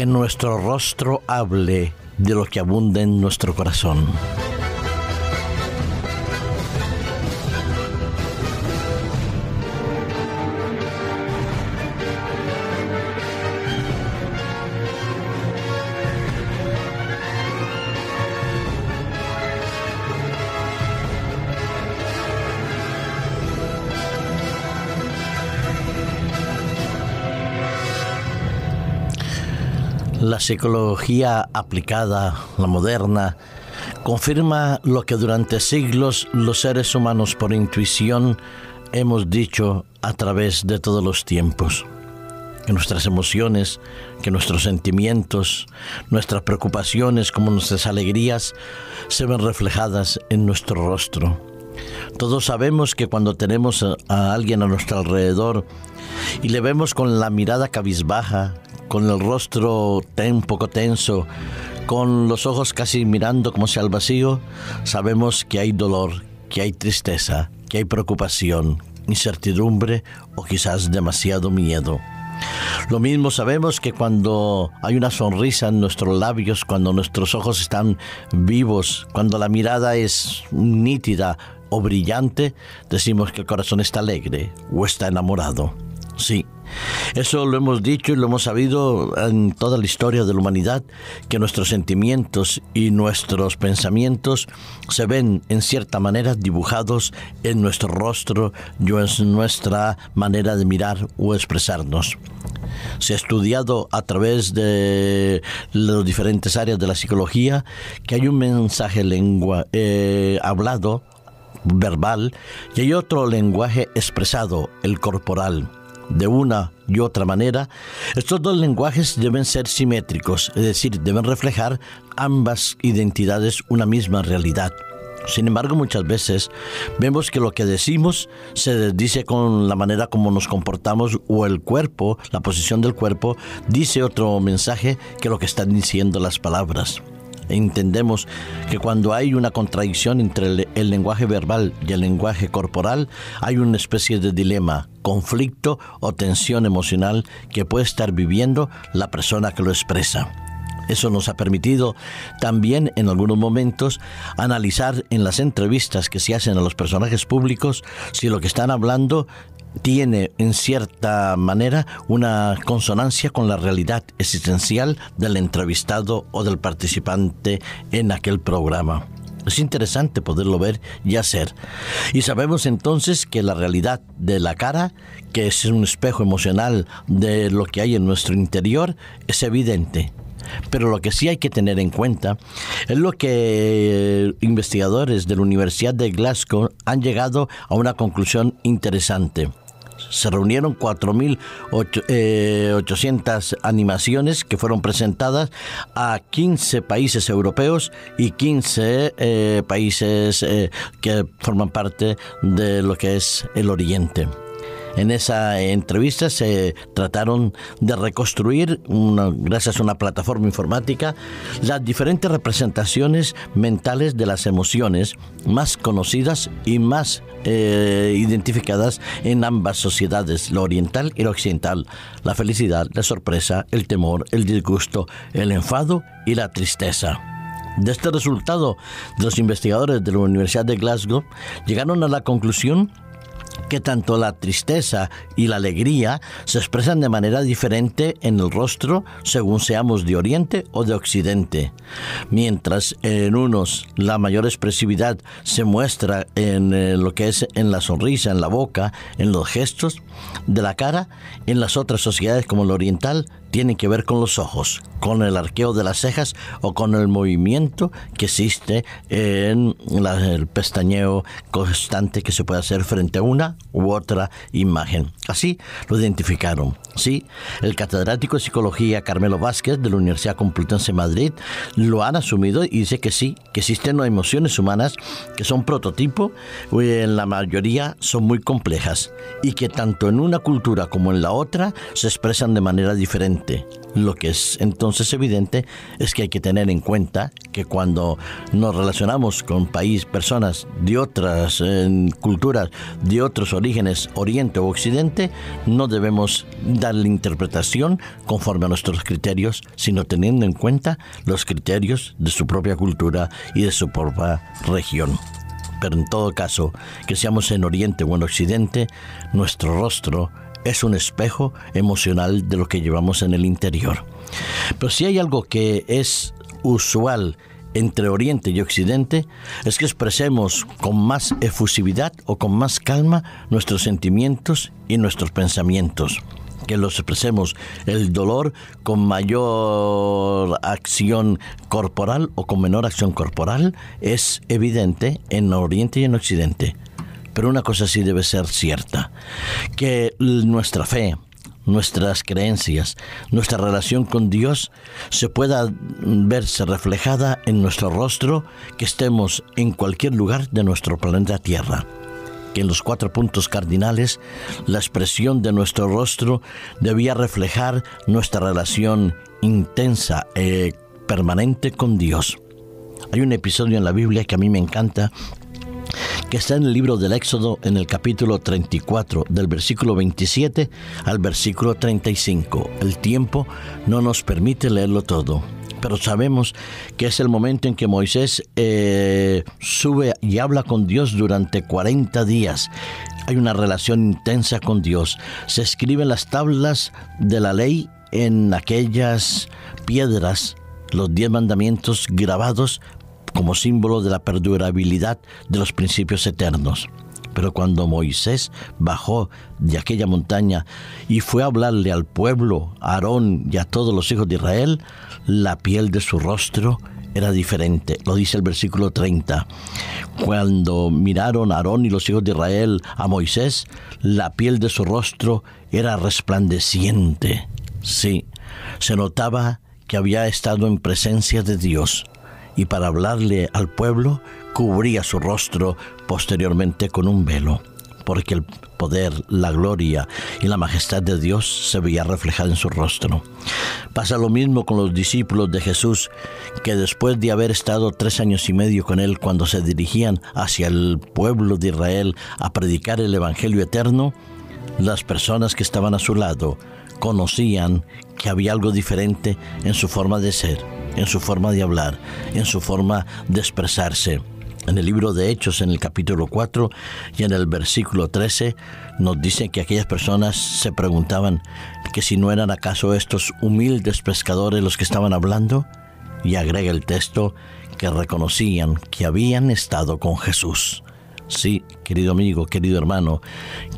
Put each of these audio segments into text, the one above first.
que nuestro rostro hable de lo que abunda en nuestro corazón. La psicología aplicada, la moderna, confirma lo que durante siglos los seres humanos por intuición hemos dicho a través de todos los tiempos. Que nuestras emociones, que nuestros sentimientos, nuestras preocupaciones como nuestras alegrías se ven reflejadas en nuestro rostro. Todos sabemos que cuando tenemos a alguien a nuestro alrededor y le vemos con la mirada cabizbaja, con el rostro un poco tenso, con los ojos casi mirando como sea al vacío, sabemos que hay dolor, que hay tristeza, que hay preocupación, incertidumbre o quizás demasiado miedo. Lo mismo sabemos que cuando hay una sonrisa en nuestros labios, cuando nuestros ojos están vivos, cuando la mirada es nítida o brillante, decimos que el corazón está alegre o está enamorado. Sí, eso lo hemos dicho y lo hemos sabido en toda la historia de la humanidad, que nuestros sentimientos y nuestros pensamientos se ven en cierta manera dibujados en nuestro rostro y en nuestra manera de mirar o expresarnos. Se ha estudiado a través de las diferentes áreas de la psicología que hay un mensaje lengua eh, hablado verbal y hay otro lenguaje expresado, el corporal de una y otra manera, estos dos lenguajes deben ser simétricos, es decir, deben reflejar ambas identidades una misma realidad. Sin embargo, muchas veces vemos que lo que decimos se dice con la manera como nos comportamos o el cuerpo, la posición del cuerpo, dice otro mensaje que lo que están diciendo las palabras entendemos que cuando hay una contradicción entre el, lenguaje verbal y el lenguaje corporal, hay una especie de dilema, conflicto o tensión emocional que puede estar viviendo la persona que lo expresa. Eso nos ha permitido también en algunos momentos analizar en las entrevistas que se hacen a los personajes públicos si lo que están hablando tiene en cierta manera una consonancia con la realidad existencial del entrevistado o del participante en aquel programa. Es interesante poderlo ver y hacer. Y sabemos entonces que la realidad de la cara, que es un espejo emocional de lo que hay en nuestro interior, es evidente. Pero lo que sí hay que tener en cuenta es lo que investigadores de la Universidad de Glasgow han llegado a una conclusión interesante se reunieron 4.800 eh, animaciones que fueron presentadas a 15 países europeos y 15 eh, países eh, que forman parte de lo que es el Oriente. En esa entrevista se trataron de reconstruir, gracias a una plataforma informática, las diferentes representaciones mentales de las emociones más conocidas y más eh, identificadas en ambas sociedades, la oriental y la occidental, la felicidad, la sorpresa, el temor, el disgusto, el enfado y la tristeza. De este resultado, los investigadores de la Universidad de Glasgow llegaron a la conclusión que tanto la tristeza y la alegría se expresan de manera diferente en el rostro según seamos de Oriente o de Occidente. Mientras en unos la mayor expresividad se muestra en eh, lo que es en la sonrisa, en la boca, en los gestos de la cara, en las otras sociedades como la oriental tiene que ver con los ojos, con el arqueo de las cejas o con el movimiento que existe en el pestañeo constante que se puede hacer frente a una u otra imagen. Así lo identificaron. Sí, el catedrático de psicología Carmelo Vázquez de la Universidad Complutense de Madrid lo han asumido y dice que sí, que existen emociones humanas que son prototipo y en la mayoría son muy complejas y que tanto en una cultura como en la otra se expresan de manera diferente Lo que es entonces evidente es que hay que tener en cuenta que cuando nos relacionamos con países, personas de otras culturas, de otros orígenes, Oriente o Occidente, no debemos darle interpretación conforme a nuestros criterios, sino teniendo en cuenta los criterios de su propia cultura y de su propia región. Pero en todo caso, que seamos en Oriente o en Occidente, nuestro rostro es un espejo emocional de lo que llevamos en el interior. Pero si hay algo que es usual entre Oriente y Occidente es que expresemos con más efusividad o con más calma nuestros sentimientos y nuestros pensamientos que los expresemos el dolor con mayor acción corporal o con menor acción corporal es evidente en Oriente y en Occidente. Pero una cosa sí debe ser cierta, que nuestra fe, nuestras creencias, nuestra relación con Dios se pueda verse reflejada en nuestro rostro, que estemos en cualquier lugar de nuestro planeta Tierra que en los cuatro puntos cardinales la expresión de nuestro rostro debía reflejar nuestra relación intensa e permanente con Dios. Hay un episodio en la Biblia que a mí me encanta que está en el libro del Éxodo en el capítulo 34, del versículo 27 al versículo 35. El tiempo no nos permite leerlo todo, pero sabemos que es el momento en que Moisés eh, sube y habla con Dios durante 40 días. Hay una relación intensa con Dios. Se escriben las tablas de la ley en aquellas piedras, los diez mandamientos grabados como símbolo de la perdurabilidad de los principios eternos. Pero cuando Moisés bajó de aquella montaña y fue a hablarle al pueblo, a Aarón y a todos los hijos de Israel, la piel de su rostro era diferente. Lo dice el versículo 30. Cuando miraron a Aarón y los hijos de Israel a Moisés, la piel de su rostro era resplandeciente. Sí, se notaba que había estado en presencia de Dios y para hablarle al pueblo cubría su rostro posteriormente con un velo, porque el poder, la gloria y la majestad de Dios se veía reflejada en su rostro. Pasa lo mismo con los discípulos de Jesús, que después de haber estado tres años y medio con Él, cuando se dirigían hacia el pueblo de Israel a predicar el Evangelio eterno, las personas que estaban a su lado conocían que había algo diferente en su forma de ser, en su forma de hablar, en su forma de expresarse. En el libro de Hechos, en el capítulo 4 y en el versículo 13, nos dice que aquellas personas se preguntaban que si no eran acaso estos humildes pescadores los que estaban hablando, y agrega el texto que reconocían que habían estado con Jesús. Sí, querido amigo, querido hermano,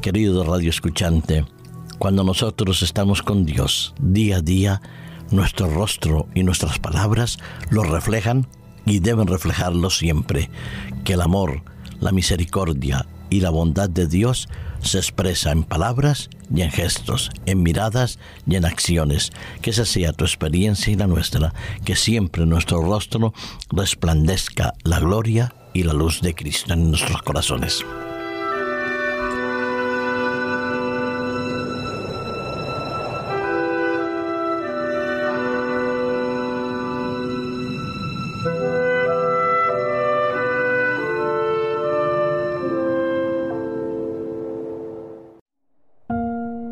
querido radio escuchante, cuando nosotros estamos con Dios día a día, nuestro rostro y nuestras palabras lo reflejan y deben reflejarlo siempre, que el amor, la misericordia y la bondad de Dios se expresa en palabras y en gestos, en miradas y en acciones. Que esa sea tu experiencia y la nuestra, que siempre nuestro rostro resplandezca la gloria y la luz de Cristo en nuestros corazones.